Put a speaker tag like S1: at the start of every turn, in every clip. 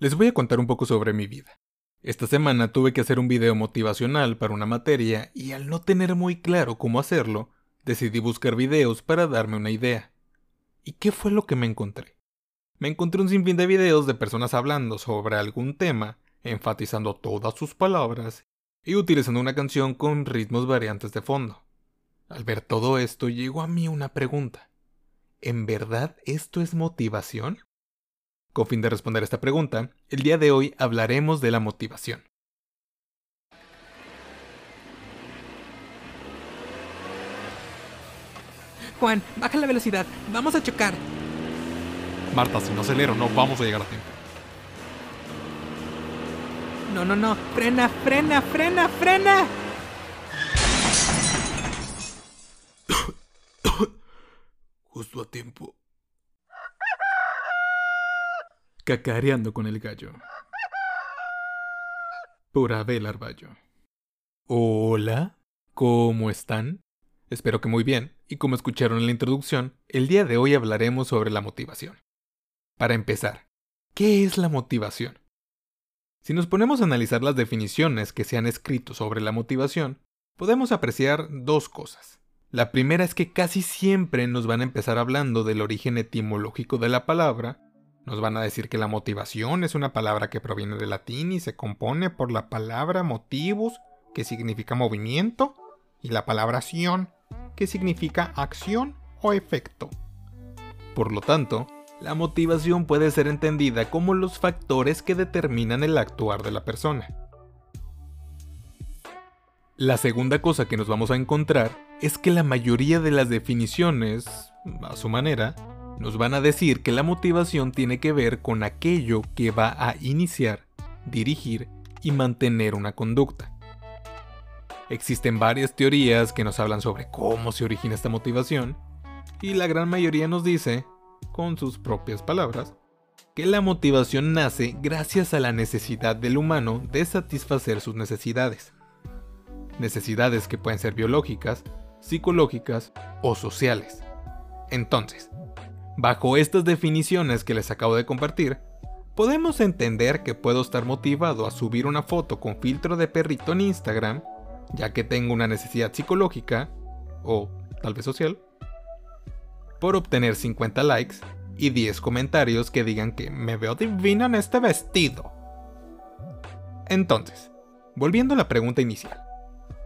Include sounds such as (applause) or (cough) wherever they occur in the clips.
S1: Les voy a contar un poco sobre mi vida. Esta semana tuve que hacer un video motivacional para una materia y al no tener muy claro cómo hacerlo, decidí buscar videos para darme una idea. ¿Y qué fue lo que me encontré? Me encontré un sinfín de videos de personas hablando sobre algún tema, enfatizando todas sus palabras y utilizando una canción con ritmos variantes de fondo. Al ver todo esto llegó a mí una pregunta. ¿En verdad esto es motivación? Con fin de responder esta pregunta, el día de hoy hablaremos de la motivación.
S2: Juan, baja la velocidad, vamos a chocar.
S3: Marta, si no acelero, no vamos a llegar a tiempo.
S2: No, no, no, frena, frena, frena, frena. (coughs)
S1: Justo a tiempo. Cacareando con el gallo. Por Abel Arballo. Hola, ¿cómo están? Espero que muy bien, y como escucharon en la introducción, el día de hoy hablaremos sobre la motivación. Para empezar, ¿qué es la motivación? Si nos ponemos a analizar las definiciones que se han escrito sobre la motivación, podemos apreciar dos cosas. La primera es que casi siempre nos van a empezar hablando del origen etimológico de la palabra, nos van a decir que la motivación es una palabra que proviene del latín y se compone por la palabra motivus, que significa movimiento, y la palabra acción, que significa acción o efecto. Por lo tanto, la motivación puede ser entendida como los factores que determinan el actuar de la persona. La segunda cosa que nos vamos a encontrar es que la mayoría de las definiciones, a su manera, nos van a decir que la motivación tiene que ver con aquello que va a iniciar, dirigir y mantener una conducta. Existen varias teorías que nos hablan sobre cómo se origina esta motivación, y la gran mayoría nos dice, con sus propias palabras, que la motivación nace gracias a la necesidad del humano de satisfacer sus necesidades. Necesidades que pueden ser biológicas, psicológicas o sociales. Entonces, bajo estas definiciones que les acabo de compartir, podemos entender que puedo estar motivado a subir una foto con filtro de perrito en Instagram ya que tengo una necesidad psicológica, o tal vez social, por obtener 50 likes y 10 comentarios que digan que me veo divina en este vestido. Entonces, volviendo a la pregunta inicial,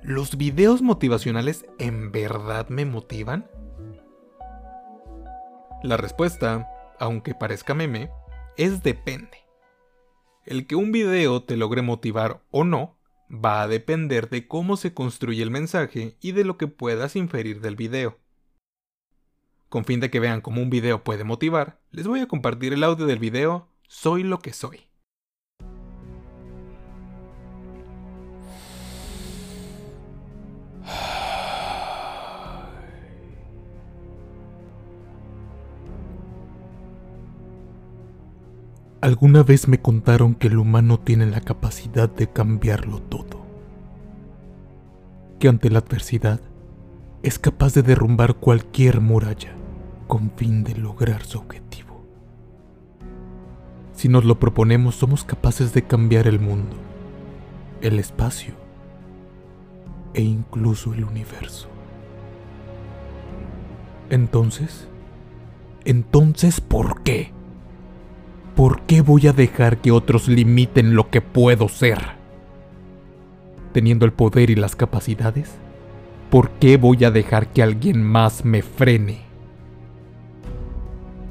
S1: ¿los videos motivacionales en verdad me motivan? La respuesta, aunque parezca meme, es depende. El que un video te logre motivar o no va a depender de cómo se construye el mensaje y de lo que puedas inferir del video. Con fin de que vean cómo un video puede motivar, les voy a compartir el audio del video Soy lo que soy.
S4: Alguna vez me contaron que el humano tiene la capacidad de cambiarlo todo. Que ante la adversidad es capaz de derrumbar cualquier muralla con fin de lograr su objetivo. Si nos lo proponemos somos capaces de cambiar el mundo, el espacio e incluso el universo. Entonces, entonces, ¿por qué? ¿Por qué voy a dejar que otros limiten lo que puedo ser? Teniendo el poder y las capacidades, ¿por qué voy a dejar que alguien más me frene?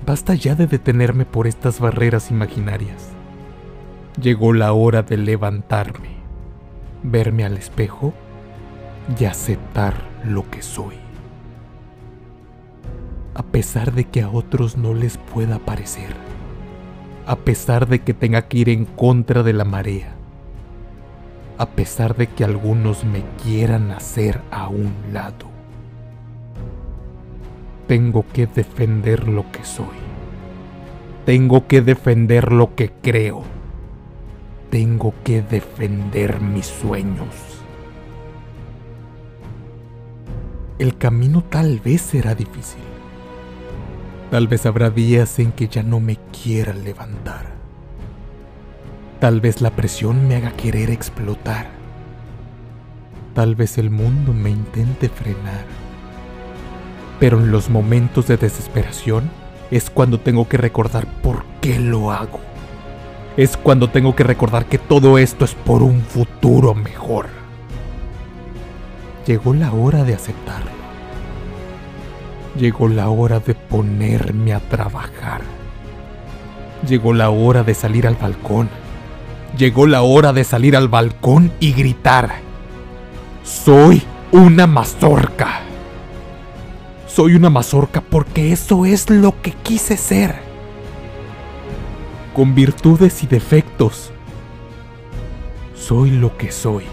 S4: Basta ya de detenerme por estas barreras imaginarias. Llegó la hora de levantarme, verme al espejo y aceptar lo que soy. A pesar de que a otros no les pueda parecer a pesar de que tenga que ir en contra de la marea, a pesar de que algunos me quieran hacer a un lado. Tengo que defender lo que soy. Tengo que defender lo que creo. Tengo que defender mis sueños. El camino tal vez será difícil Tal vez habrá días en que ya no me quiera levantar. Tal vez la presión me haga querer explotar. Tal vez el mundo me intente frenar. Pero en los momentos de desesperación es cuando tengo que recordar por qué lo hago. Es cuando tengo que recordar que todo esto es por un futuro mejor. Llegó la hora de aceptarlo. Llegó la hora de ponerme a trabajar. Llegó la hora de salir al balcón. Llegó la hora de salir al balcón y gritar. Soy una mazorca. Soy una mazorca porque eso es lo que quise ser. Con virtudes y defectos. Soy lo que soy.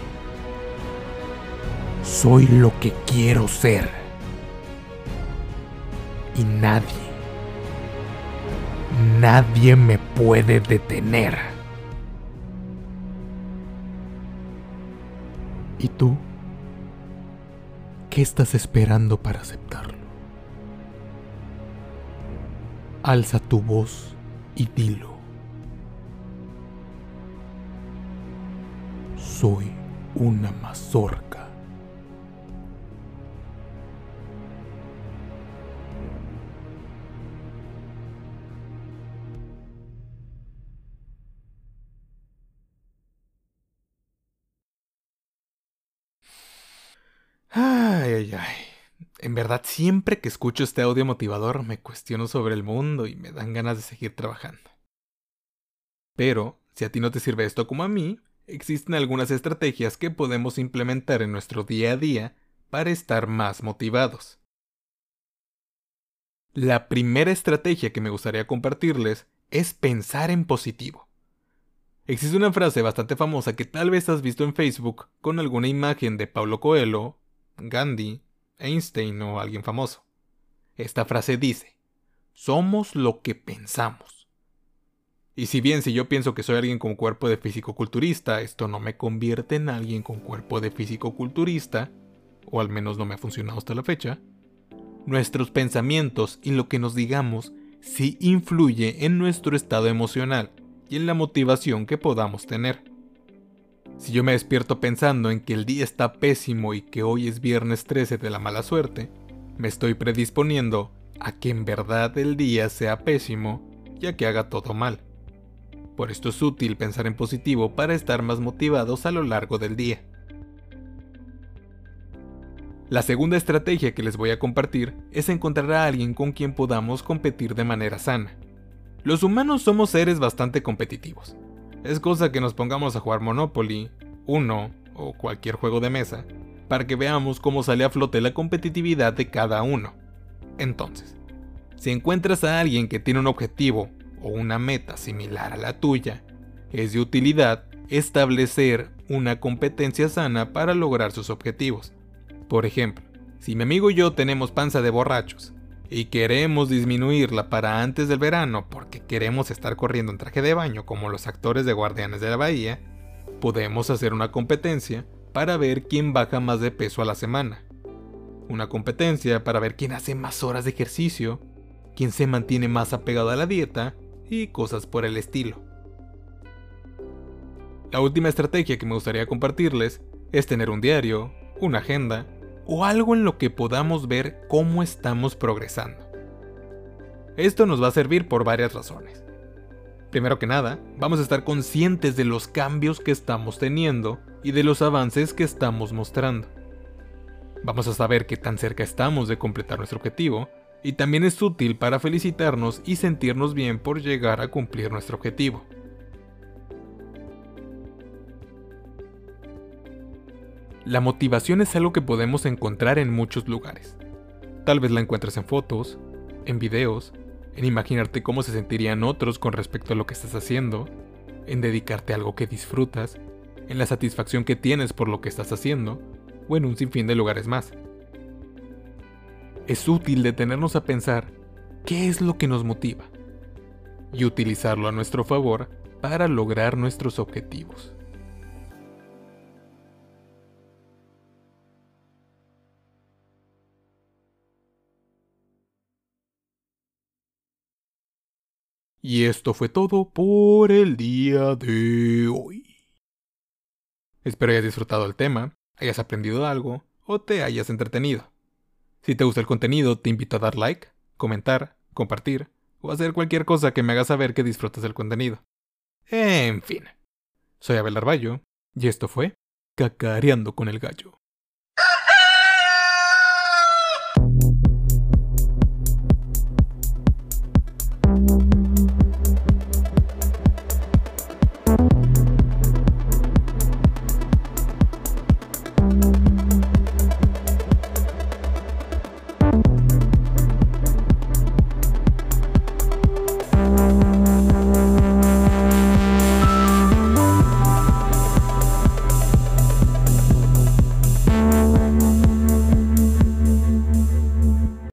S4: Soy lo que quiero ser. Nadie, nadie me puede detener. ¿Y tú? ¿Qué estás esperando para aceptarlo? Alza tu voz y dilo. Soy una mazorca.
S1: En verdad, siempre que escucho este audio motivador me cuestiono sobre el mundo y me dan ganas de seguir trabajando. Pero, si a ti no te sirve esto como a mí, existen algunas estrategias que podemos implementar en nuestro día a día para estar más motivados. La primera estrategia que me gustaría compartirles es pensar en positivo. Existe una frase bastante famosa que tal vez has visto en Facebook con alguna imagen de Paulo Coelho, Gandhi, Einstein o alguien famoso. Esta frase dice, somos lo que pensamos. Y si bien si yo pienso que soy alguien con cuerpo de físico-culturista, esto no me convierte en alguien con cuerpo de físico-culturista, o al menos no me ha funcionado hasta la fecha, nuestros pensamientos y lo que nos digamos sí influye en nuestro estado emocional y en la motivación que podamos tener. Si yo me despierto pensando en que el día está pésimo y que hoy es viernes 13 de la mala suerte, me estoy predisponiendo a que en verdad el día sea pésimo y a que haga todo mal. Por esto es útil pensar en positivo para estar más motivados a lo largo del día. La segunda estrategia que les voy a compartir es encontrar a alguien con quien podamos competir de manera sana. Los humanos somos seres bastante competitivos. Es cosa que nos pongamos a jugar Monopoly, Uno o cualquier juego de mesa, para que veamos cómo sale a flote la competitividad de cada uno. Entonces, si encuentras a alguien que tiene un objetivo o una meta similar a la tuya, es de utilidad establecer una competencia sana para lograr sus objetivos. Por ejemplo, si mi amigo y yo tenemos panza de borrachos y queremos disminuirla para antes del verano porque queremos estar corriendo en traje de baño como los actores de Guardianes de la Bahía, podemos hacer una competencia para ver quién baja más de peso a la semana. Una competencia para ver quién hace más horas de ejercicio, quién se mantiene más apegado a la dieta y cosas por el estilo. La última estrategia que me gustaría compartirles es tener un diario, una agenda o algo en lo que podamos ver cómo estamos progresando. Esto nos va a servir por varias razones. Primero que nada, vamos a estar conscientes de los cambios que estamos teniendo y de los avances que estamos mostrando. Vamos a saber qué tan cerca estamos de completar nuestro objetivo y también es útil para felicitarnos y sentirnos bien por llegar a cumplir nuestro objetivo. La motivación es algo que podemos encontrar en muchos lugares. Tal vez la encuentres en fotos, en videos, en imaginarte cómo se sentirían otros con respecto a lo que estás haciendo, en dedicarte a algo que disfrutas, en la satisfacción que tienes por lo que estás haciendo, o en un sinfín de lugares más. Es útil detenernos a pensar qué es lo que nos motiva y utilizarlo a nuestro favor para lograr nuestros objetivos. Y esto fue todo por el día de hoy. Espero hayas disfrutado el tema, hayas aprendido algo o te hayas entretenido. Si te gusta el contenido, te invito a dar like, comentar, compartir o hacer cualquier cosa que me haga saber que disfrutas del contenido. En fin, soy Abel Arballo y esto fue Cacareando con el Gallo.